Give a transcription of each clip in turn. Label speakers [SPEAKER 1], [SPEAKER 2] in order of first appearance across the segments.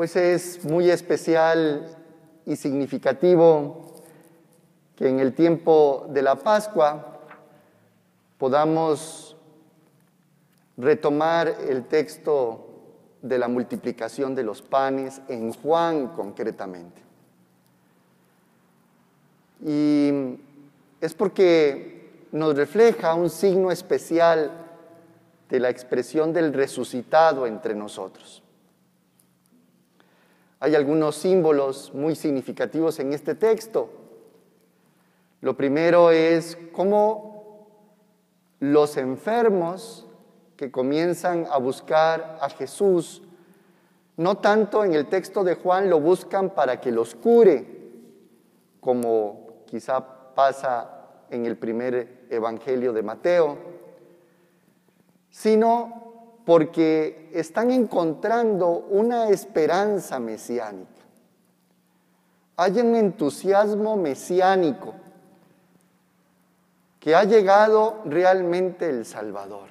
[SPEAKER 1] Pues es muy especial y significativo que en el tiempo de la Pascua podamos retomar el texto de la multiplicación de los panes en Juan concretamente. Y es porque nos refleja un signo especial de la expresión del resucitado entre nosotros. Hay algunos símbolos muy significativos en este texto. Lo primero es cómo los enfermos que comienzan a buscar a Jesús, no tanto en el texto de Juan lo buscan para que los cure, como quizá pasa en el primer Evangelio de Mateo, sino porque están encontrando una esperanza mesiánica. Hay un entusiasmo mesiánico que ha llegado realmente el Salvador.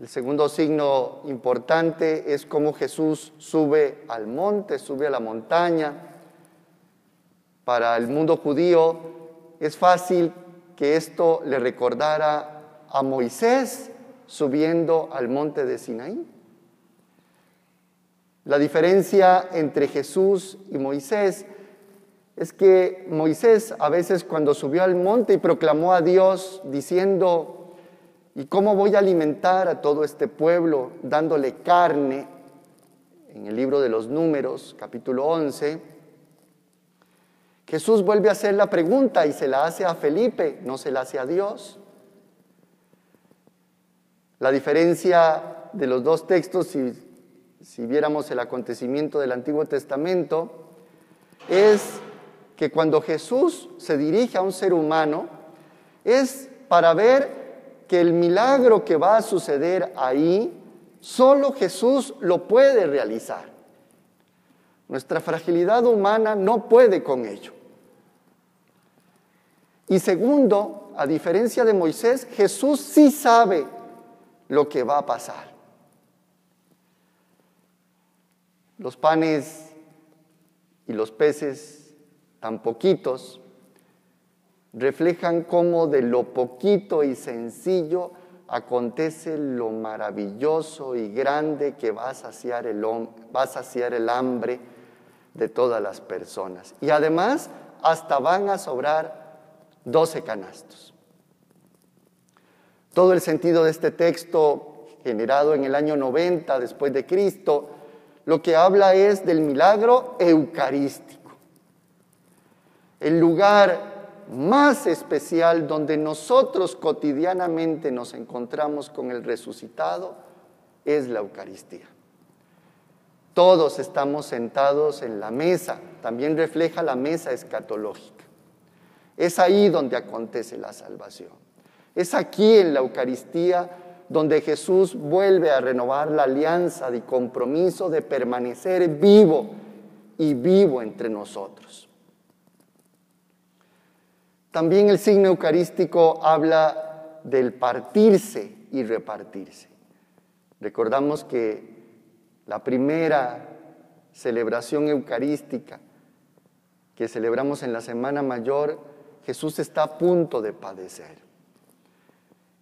[SPEAKER 1] El segundo signo importante es cómo Jesús sube al monte, sube a la montaña. Para el mundo judío es fácil que esto le recordara a Moisés subiendo al monte de Sinaí. La diferencia entre Jesús y Moisés es que Moisés a veces cuando subió al monte y proclamó a Dios diciendo, ¿Y cómo voy a alimentar a todo este pueblo dándole carne? En el libro de los números, capítulo 11, Jesús vuelve a hacer la pregunta y se la hace a Felipe, no se la hace a Dios. La diferencia de los dos textos, si, si viéramos el acontecimiento del Antiguo Testamento, es que cuando Jesús se dirige a un ser humano, es para ver que el milagro que va a suceder ahí, solo Jesús lo puede realizar. Nuestra fragilidad humana no puede con ello. Y segundo, a diferencia de Moisés, Jesús sí sabe lo que va a pasar. Los panes y los peces tan poquitos reflejan cómo de lo poquito y sencillo acontece lo maravilloso y grande que va a saciar el, a saciar el hambre de todas las personas. Y además hasta van a sobrar 12 canastos. Todo el sentido de este texto, generado en el año 90 después de Cristo, lo que habla es del milagro eucarístico. El lugar más especial donde nosotros cotidianamente nos encontramos con el resucitado es la Eucaristía. Todos estamos sentados en la mesa, también refleja la mesa escatológica. Es ahí donde acontece la salvación. Es aquí en la Eucaristía donde Jesús vuelve a renovar la alianza de compromiso de permanecer vivo y vivo entre nosotros. También el signo eucarístico habla del partirse y repartirse. Recordamos que la primera celebración eucarística que celebramos en la Semana Mayor, Jesús está a punto de padecer.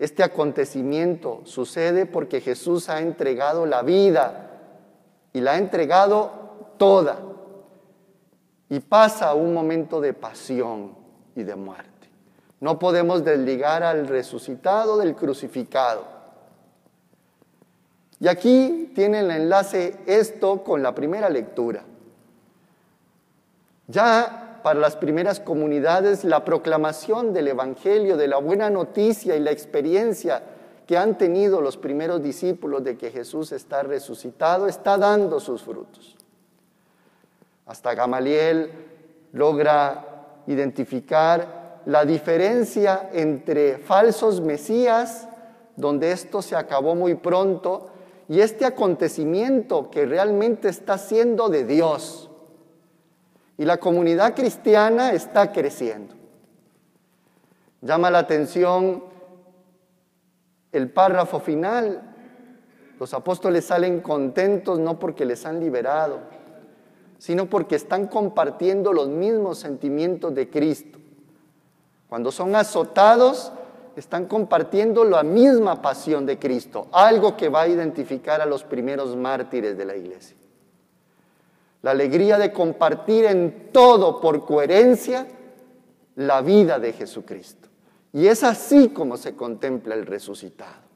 [SPEAKER 1] Este acontecimiento sucede porque Jesús ha entregado la vida y la ha entregado toda y pasa un momento de pasión y de muerte. No podemos desligar al resucitado del crucificado. Y aquí tiene el enlace esto con la primera lectura. Ya para las primeras comunidades la proclamación del Evangelio, de la buena noticia y la experiencia que han tenido los primeros discípulos de que Jesús está resucitado está dando sus frutos. Hasta Gamaliel logra identificar la diferencia entre falsos mesías, donde esto se acabó muy pronto, y este acontecimiento que realmente está siendo de Dios. Y la comunidad cristiana está creciendo. Llama la atención el párrafo final Los apóstoles salen contentos no porque les han liberado, sino porque están compartiendo los mismos sentimientos de Cristo. Cuando son azotados, están compartiendo la misma pasión de Cristo, algo que va a identificar a los primeros mártires de la iglesia. La alegría de compartir en todo por coherencia la vida de Jesucristo. Y es así como se contempla el resucitado.